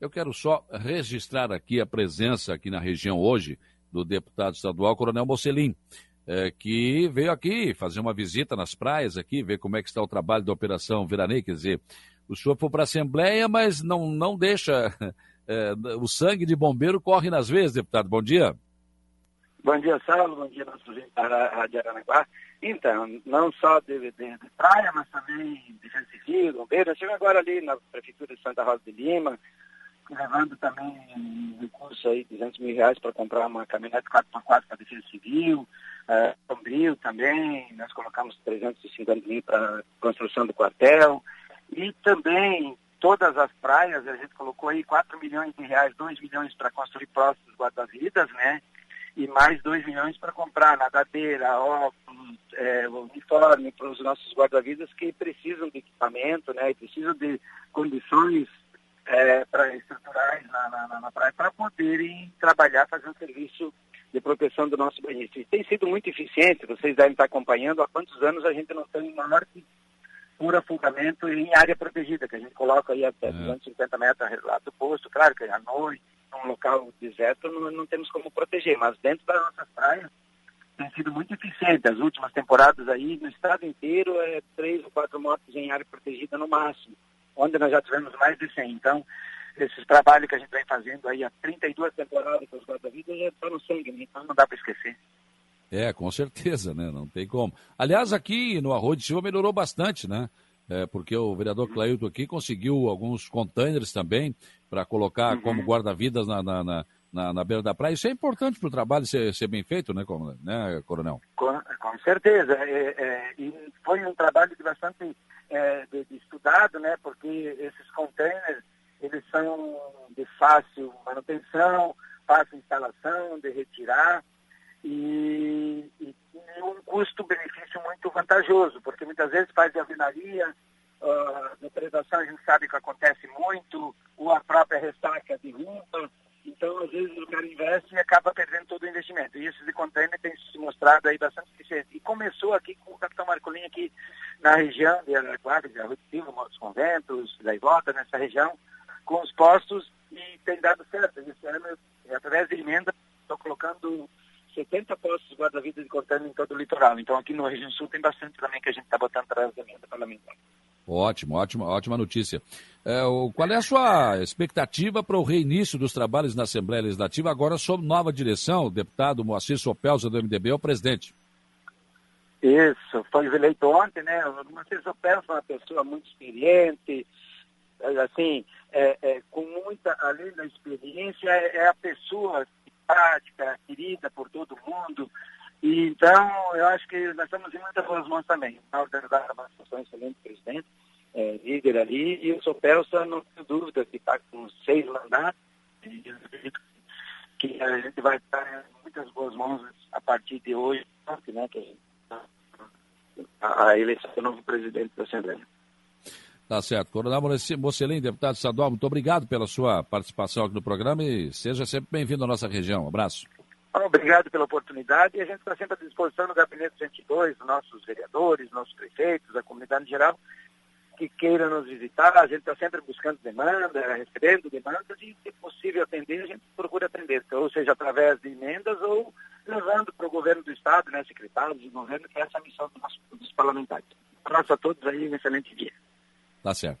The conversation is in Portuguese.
Eu quero só registrar aqui a presença aqui na região hoje do deputado estadual Coronel Mocelin, é, que veio aqui fazer uma visita nas praias aqui, ver como é que está o trabalho da Operação Viranei, quer dizer, o senhor foi para a Assembleia, mas não, não deixa, é, o sangue de bombeiro corre nas veias, deputado. Bom dia. Bom dia, Saulo. Bom dia, nosso Rádio Aranaguá. Então, não só de, de, de praia, mas também defesa civil, bombeiro. Eu estive agora ali na Prefeitura de Santa Rosa de Lima, levando também recurso aí, 200 mil reais para comprar uma caminhonete 4x4 para a Defesa Civil, uh, Sombrio também, nós colocamos 350 mil para construção do quartel, e também todas as praias, a gente colocou aí 4 milhões de reais, 2 milhões para construir postos guarda-vidas, né? E mais 2 milhões para comprar nadadeira, óculos, é, uniforme para os nossos guarda-vidas que precisam de equipamento, né? E precisam de condições é, na, na, praia para poderem trabalhar, fazer um serviço de proteção do nosso. E tem sido muito eficiente, vocês devem estar acompanhando há quantos anos a gente não tem uma morte por afogamento em área protegida, que a gente coloca aí até é. 250 metros lá do posto, claro que à noite, num local deserto, não, não temos como proteger, mas dentro das nossas praias tem sido muito eficiente. As últimas temporadas aí, no estado inteiro, é três ou quatro mortes em área protegida no máximo onde nós já tivemos mais de 100. Então, esses trabalhos que a gente vem fazendo aí há 32 temporadas com os guarda-vidas já estão no sangue, né? então não dá para esquecer. É, com certeza, né? Não tem como. Aliás, aqui no Arroio de Silva melhorou bastante, né? É, porque o vereador Clailton aqui conseguiu alguns containers também para colocar uhum. como guarda-vidas na, na, na, na, na, beira da praia. Isso é importante para o trabalho ser, ser bem feito, né, né Coronel? Com, com certeza. É, é, e foi um trabalho de bastante é, de, de estudado, né? Porque esses containers, fácil manutenção, fácil instalação, de retirar e, e, um custo-benefício muito vantajoso, porque muitas vezes faz de alvenaria, uh, depredação a gente sabe que acontece muito, ou a própria ressaca derruba, então, às vezes, o cara investe e acaba perdendo todo o investimento. E esse de container tem se mostrado aí bastante eficiente. E começou aqui com o Capitão Marcolinho aqui na região de Araquara, de Arroio de Silva, Conventos, da Ivota, nessa região, com os postos e tem dado certo. Esse ano, através de emenda, estou colocando 70 postos guarda-vida de container em todo o litoral. Então, aqui no Região Sul tem bastante também que a gente está botando através da emenda parlamentar. Ótimo, ótima, ótima notícia. É, o, qual é a sua expectativa para o reinício dos trabalhos na Assembleia Legislativa, agora sob nova direção? O deputado Moacir Sopelza, do MDB, é o presidente. Isso, foi eleito ontem, né? O Moacir Sopelza é uma pessoa muito experiente, assim, é, é, com muita, além da experiência, é, é a pessoa simpática, querida por todo mundo, e, então, eu acho que nós estamos em muitas boas mãos também. O delegado da uma excelente presidente, é, líder ali, e o Sopelsa, não tenho dúvida, que está com seis mandatos, e eu acredito que a gente vai estar em muitas boas mãos a partir de hoje, né, que a, gente, a, a eleição do novo presidente da Assembleia. Tá certo. Coronel Mocelin, deputado estadual, muito obrigado pela sua participação aqui no programa e seja sempre bem-vindo à nossa região. Um abraço. Obrigado pela oportunidade e a gente está sempre à disposição no Gabinete 102, nossos vereadores, nossos prefeitos, a comunidade em geral, que queira nos visitar. A gente está sempre buscando demanda, recebendo demandas e, se possível atender, a gente procura atender, ou seja, através de emendas ou levando para o governo do Estado, né, secretários do governo, que é essa missão do nosso, dos parlamentares. Abraço a todos aí, um excelente dia. Tá certo.